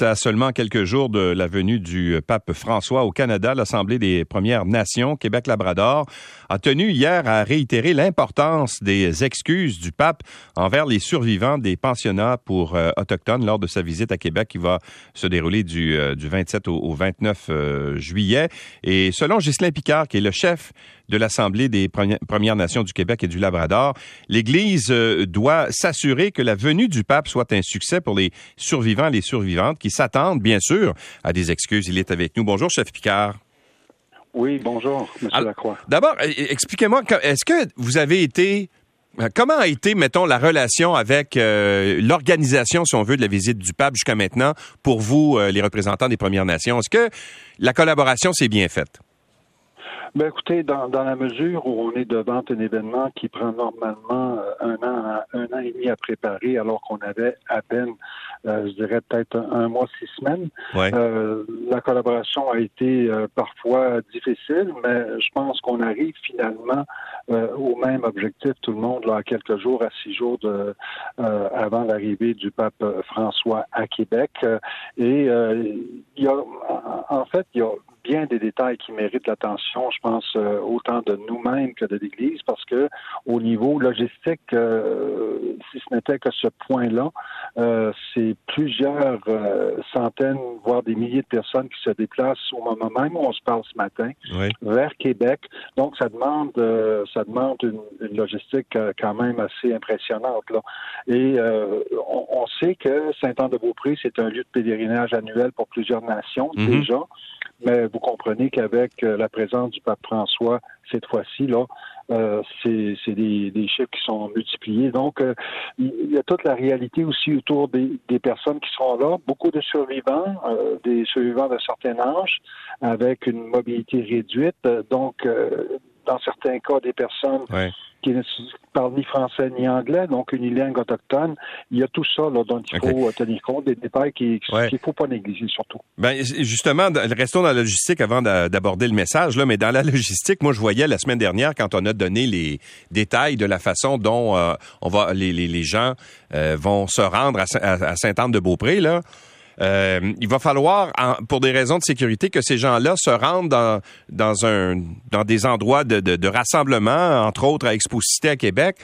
À seulement quelques jours de la venue du pape François au Canada, l'Assemblée des Premières Nations Québec-Labrador a tenu hier à réitérer l'importance des excuses du pape envers les survivants des pensionnats pour euh, autochtones lors de sa visite à Québec qui va se dérouler du, euh, du 27 au, 29 euh, juillet. Et selon Ghislain Picard, qui est le chef de l'Assemblée des Premières Nations du Québec et du Labrador, l'Église doit s'assurer que la venue du pape soit un succès pour les survivants et les survivantes qui s'attendent, bien sûr, à des excuses. Il est avec nous. Bonjour, chef Picard. Oui, bonjour, M. Lacroix. D'abord, e, e, expliquez-moi, est-ce que vous avez été euh, Comment a été, mettons, la relation avec euh, l'organisation, si on veut, de la visite du pape jusqu'à maintenant pour vous, euh, les représentants des Premières Nations? Est-ce que la collaboration s'est bien faite? Ben écoutez, dans, dans la mesure où on est devant un événement qui prend normalement euh, un an, un an et demi à préparer, alors qu'on avait à peine, euh, je dirais peut-être un, mois, six semaines, euh, la collaboration a été parfois difficile, mais je pense qu'on arrive finalement au même objectif, tout le monde, là, à quelques jours, à six jours de, avant l'arrivée du pape François à Québec. et il y a, en fait, il y a bien des détails qui méritent l'attention, je pense, euh, autant de nous-mêmes que de l'Église, parce que au niveau logistique, euh, si ce n'était que ce point-là, euh, c'est plusieurs centaines, voire des milliers de personnes qui se déplacent au moment même où on se parle ce matin vers Québec. Donc, ça demande, ça demande une, logistique quand même assez impressionnante. Là. Et on, sait que Saint-Anne-de-Beaupré, c'est un lieu de pèlerinage annuel pour plusieurs nations mm-hmm. déjà. Mais vous comprenez qu'avec euh, la présence du pape François cette fois-ci, là, euh, c'est des, chiffres qui sont multipliés. Donc, euh, il y a toute la réalité aussi autour des, personnes qui sont là. Beaucoup de survivants, des survivants d'un certain âge, avec une mobilité réduite. Donc, dans certains cas, des personnes qui ne parlent ni français ni anglais, donc une langue autochtone. Il y a tout ça là, dont il faut tenir compte, des détails qu'il ne faut pas négliger surtout. Ben, justement, restons dans la logistique avant d'aborder le message, là, mais dans la logistique, moi je voyais la semaine dernière quand on a donné les détails de la façon dont euh, on va, les, les, gens euh, vont se rendre à, à Sainte-Anne-de-Beaupré, là. Euh, il va falloir, pour des raisons de sécurité, que ces gens-là se rendent dans, des endroits de rassemblement, entre autres à Exposité à Québec,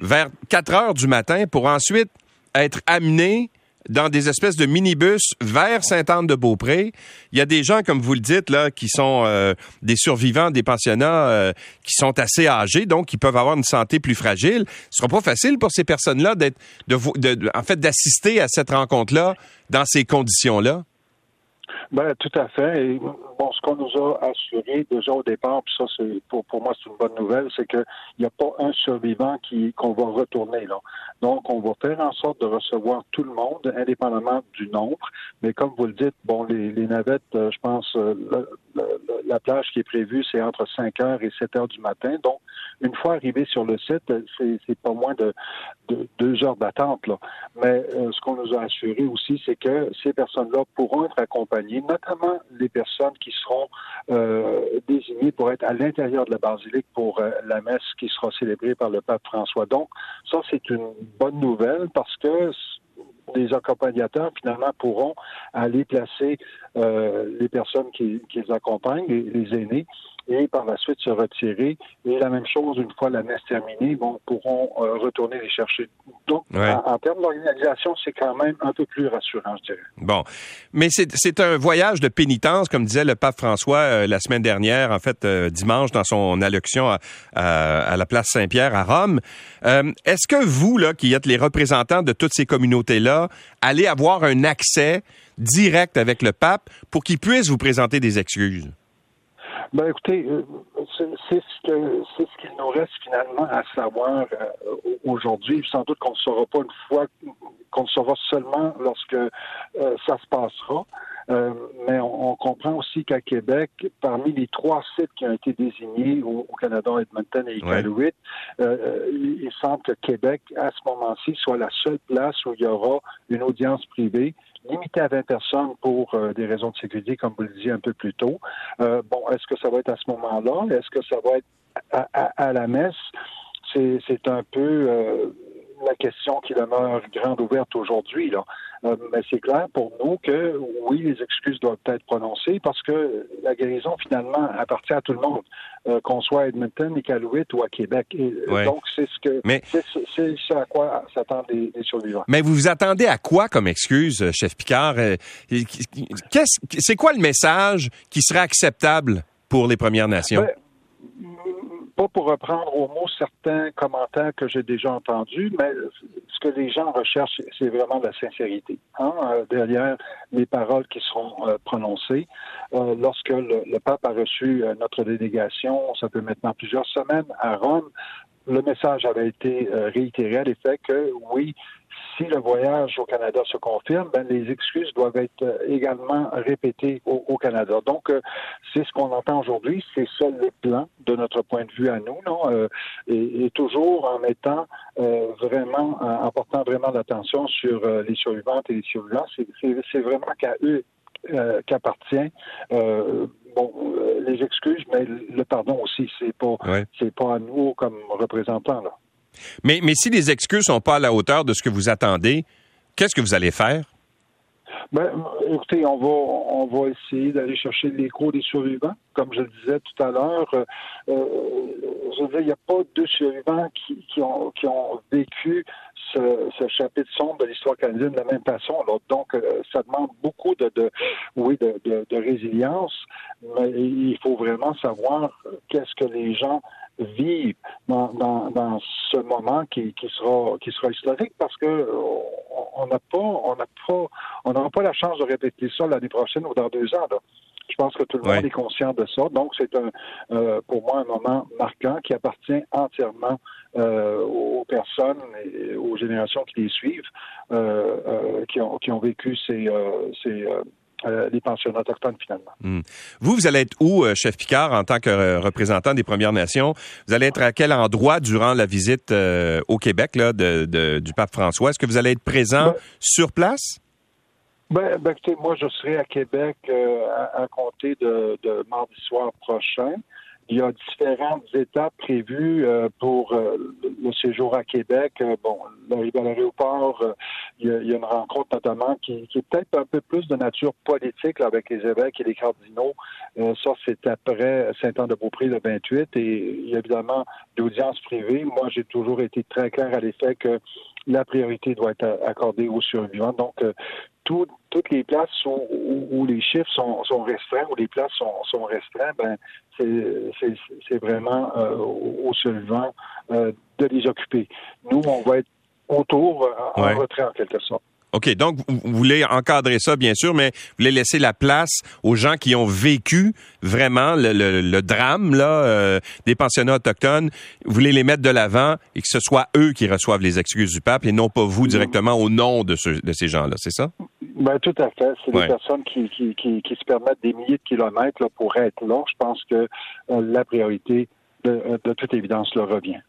vers 4 heures du matin pour ensuite être amenés dans des espèces de minibus vers Sainte-Anne-de-Beaupré. Il y a des gens, comme vous le dites, là, qui sont euh, des survivants des pensionnats euh, qui sont assez âgés, donc qui peuvent avoir une santé plus fragile. Ce sera pas facile pour ces personnes-là d'être, de, de, en fait, d'assister à cette rencontre-là dans ces conditions-là. Ben, tout à fait. Bon, ce qu'on nous a assuré déjà au départ, puis ça, c'est pour, pour moi, c'est une bonne nouvelle, c'est qu'il n'y a pas un survivant qui qu'on va retourner là. Donc, on va faire en sorte de recevoir tout le monde, indépendamment du nombre. Mais comme vous le dites, bon, les, les navettes, euh, je pense, euh, la plage qui est prévue, c'est entre 5 heures et 7 heures du matin. Donc, une fois arrivé sur le site, c'est pas moins de, de, deux heures d'attente. Mais euh, ce qu'on nous a assuré aussi, c'est que ces personnes-là pourront être accompagnées, notamment les personnes qui seront euh, désignées pour être à l'intérieur de la basilique pour euh, la messe qui sera célébrée par le pape François. Donc, ça, c'est une bonne nouvelle parce que les accompagnateurs, finalement, pourront aller placer euh, les personnes qui, qui les accompagnent, les aînés, et par la suite se retirer. Et la même chose, une fois la messe terminée, bon, pourront euh, retourner les chercher. Donc, en, termes d'organisation, c'est quand même un peu plus rassurant, je dirais. Bon. Mais c'est un voyage de pénitence, comme disait le pape François euh, la semaine dernière, en fait, euh, dimanche, dans son allocution à, à, la place Saint-Pierre à Rome. Est-ce que vous, là, qui êtes les représentants de toutes ces communautés-là, allez avoir un accès direct avec le pape pour qu'il puisse vous présenter des excuses? Ben écoutez, euh, c'est ce que c'est ce qu'il nous reste finalement à savoir euh, aujourd'hui. Sans doute qu'on ne saura pas une fois, qu'on ne saura seulement lorsque euh, ça se passera. Mais on, comprend aussi qu'à Québec, parmi les trois sites qui ont été désignés au, Canada, Edmonton et Iqaluit, il semble que Québec, à ce moment-ci, soit la seule place où il y aura une audience privée limité à 20 personnes pour euh, des raisons de sécurité, comme vous le disiez un peu plus tôt. Euh, bon, est-ce que ça va être à ce moment-là? Est-ce que ça va être à, la messe? C'est un peu euh, la question qui demeure grande ouverte aujourd'hui. Euh, mais c'est clair pour nous que oui, les excuses doivent être prononcées parce que la guérison finalement appartient à tout le monde, euh, qu'on soit à Edmonton, Iqaluit ou à Québec. Et, Donc c'est ce que c'est ce à quoi s'attendent les, survivants. Mais vous vous attendez à quoi comme excuse, chef Picard? C'est quoi le message qui serait acceptable pour les Premières Nations? Ben, pas pour reprendre au mot certains commentaires que j'ai déjà entendus, mais ce que les gens recherchent, c'est vraiment la sincérité. Hein, euh, derrière les paroles qui seront euh, prononcées. Euh, lorsque le, le, pape a reçu notre délégation, ça fait maintenant plusieurs semaines, à Rome, le message avait été réitéré à l'effet que oui, si le voyage au Canada se confirme, ben, les excuses doivent être euh, également répétées au, Canada. Donc, euh, c'est ce qu'on entend aujourd'hui. C'est ça le plan de notre point de vue à nous, non? Euh, et, toujours en mettant vraiment, en portant vraiment l'attention sur les survivantes et les survivants. C'est vraiment qu'à eux qu'appartient bon, les excuses, mais le pardon aussi, c'est pas, c'est pas à nous comme représentants là. Mais, mais si les excuses sont pas à la hauteur de ce que vous attendez, qu'est-ce que vous allez faire? Ben, écoutez, on va, on va essayer d'aller chercher l'écho des survivants. Comme je le disais tout à l'heure, euh, je veux il n'y a pas deux survivants qui, qui, ont, qui ont vécu ce, chapitre sombre de l'histoire canadienne de la même façon. Donc, euh, ça demande beaucoup de, de oui, de, de, résilience, mais il faut vraiment savoir qu'est-ce que les gens vivre dans, dans, dans, ce moment qui, qui, sera qui sera historique parce que on n'a pas on n'a pas on n'aura pas la chance de répéter ça l'année prochaine ou dans deux ans. Là. Je pense que tout le monde est conscient de ça. Donc, c'est un, euh, pour moi un moment marquant qui appartient entièrement euh, aux personnes et aux générations qui les suivent, euh, qui, ont, qui ont vécu ces, ces euh, les pensionnats autochtones finalement. Hmm. Vous, vous allez être où, euh, chef Picard, en tant que euh, représentant des Premières Nations? Vous allez être à quel endroit durant la visite au Québec là, de, du pape François? Est-ce que vous allez être présent ben, sur place? Ben, ben, écoutez, moi, je serai à Québec à, compter de, de mardi soir prochain. Il y a différentes étapes prévues euh, pour euh, le séjour à Québec. Euh, bon, l'arrivée à l'aéroport, il, y a une rencontre notamment qui, est peut-être un peu plus de nature politique avec les évêques et les cardinaux. ça, c'est après Saint-Anne-de-Beaupré le 28 et il y a évidemment l'audience privée. Moi, j'ai toujours été très clair à l'effet que la priorité doit être accordée aux survivants. Donc, toutes les places où, les chiffres sont, restreints, où les places sont, sont restreintes, ben, c'est vraiment euh, aux survivants euh, de les occuper. Nous, on va être autour, euh, en retrait en quelque sorte. OK, donc vous voulez encadrer ça, bien sûr, mais vous voulez laisser la place aux gens qui ont vécu vraiment le, drame là, euh, des pensionnats autochtones. Vous voulez les mettre de l'avant et que ce soit eux qui reçoivent les excuses du pape et non pas vous directement au nom de, de ces gens-là, c'est ça? Ben, tout à fait. C'est des personnes qui, qui, qui, se permettent des milliers de kilomètres là, pour être là. Je pense que euh, la priorité, de, de toute évidence, leur revient.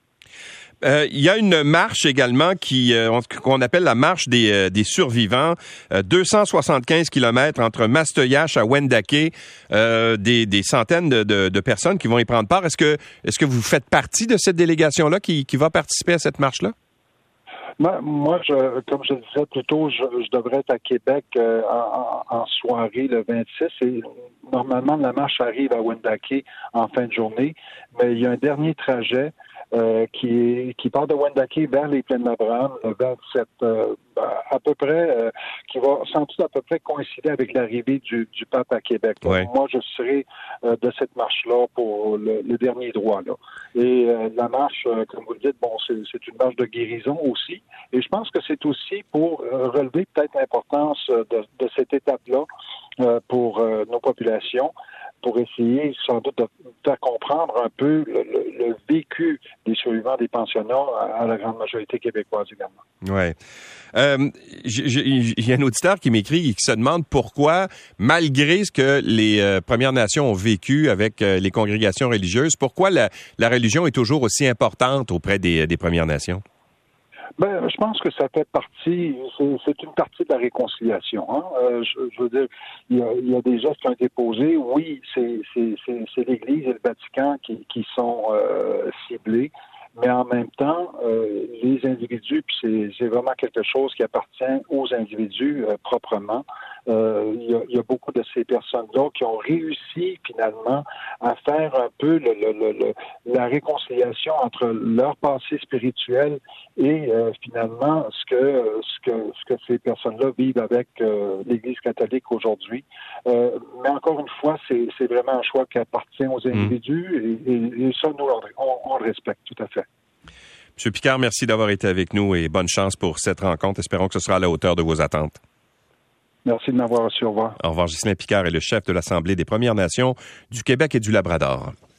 Euh, il y a une marche également qui euh, qu'on appelle la marche des, euh, des survivants. 275 kilomètres entre Mastoyache à Wendake. Des, des, centaines de, de, de, personnes qui vont y prendre part. Est-ce que est-ce que vous faites partie de cette délégation-là qui, qui va participer à cette marche-là? Moi, je, comme je disais plus tôt, je, je devrais être à Québec en, en, soirée le 26 et normalement la marche arrive à Wendake en fin de journée, mais il y a un dernier trajet euh, qui, qui part de Wendake vers les plaines d'Abraham, vers cette euh, à peu près euh, qui va sans doute à peu près coïncider avec l'arrivée du, du, pape à Québec. Moi, je serai de cette marche-là pour le, dernier droit. Là. Et la marche, comme vous le dites, bon, c'est une marche de guérison aussi. Et je pense que c'est aussi pour relever peut-être l'importance de, de, cette étape-là pour nos populations pour essayer sans doute de faire comprendre un peu le, vécu des survivants des pensionnats à, la grande majorité québécoise également. Oui. Euh, Il y a un auditeur qui m'écrit et qui se demande pourquoi, malgré ce que les euh, Premières Nations ont vécu avec euh, les congrégations religieuses, pourquoi la, religion est toujours aussi importante auprès des Premières Nations? Ben, je pense que ça fait partie, c'est une partie de la réconciliation. Hein. Euh, je, veux dire, il y, a, il y, a, des gestes qui ont été posés. Oui, c'est l'Église et le Vatican qui, qui sont euh, ciblés, mais en même temps, les individus, puis c'est vraiment quelque chose qui appartient aux individus proprement. Euh, il, y a, beaucoup de ces personnes-là qui ont réussi finalement à faire un peu le, la réconciliation entre leur passé spirituel et euh, finalement ce que, ce que, ce que ces personnes-là vivent avec euh, l'Église catholique aujourd'hui. mais encore une fois, c'est vraiment un choix qui appartient aux mmh. individus et, ça, nous, on, on le respecte tout à fait. Monsieur Picard, merci d'avoir été avec nous et bonne chance pour cette rencontre. Espérons que ce sera à la hauteur de vos attentes. Merci de m'avoir reçu. Au revoir. Au revoir. Picard est le chef de l'Assemblée des Premières Nations du Québec et du Labrador.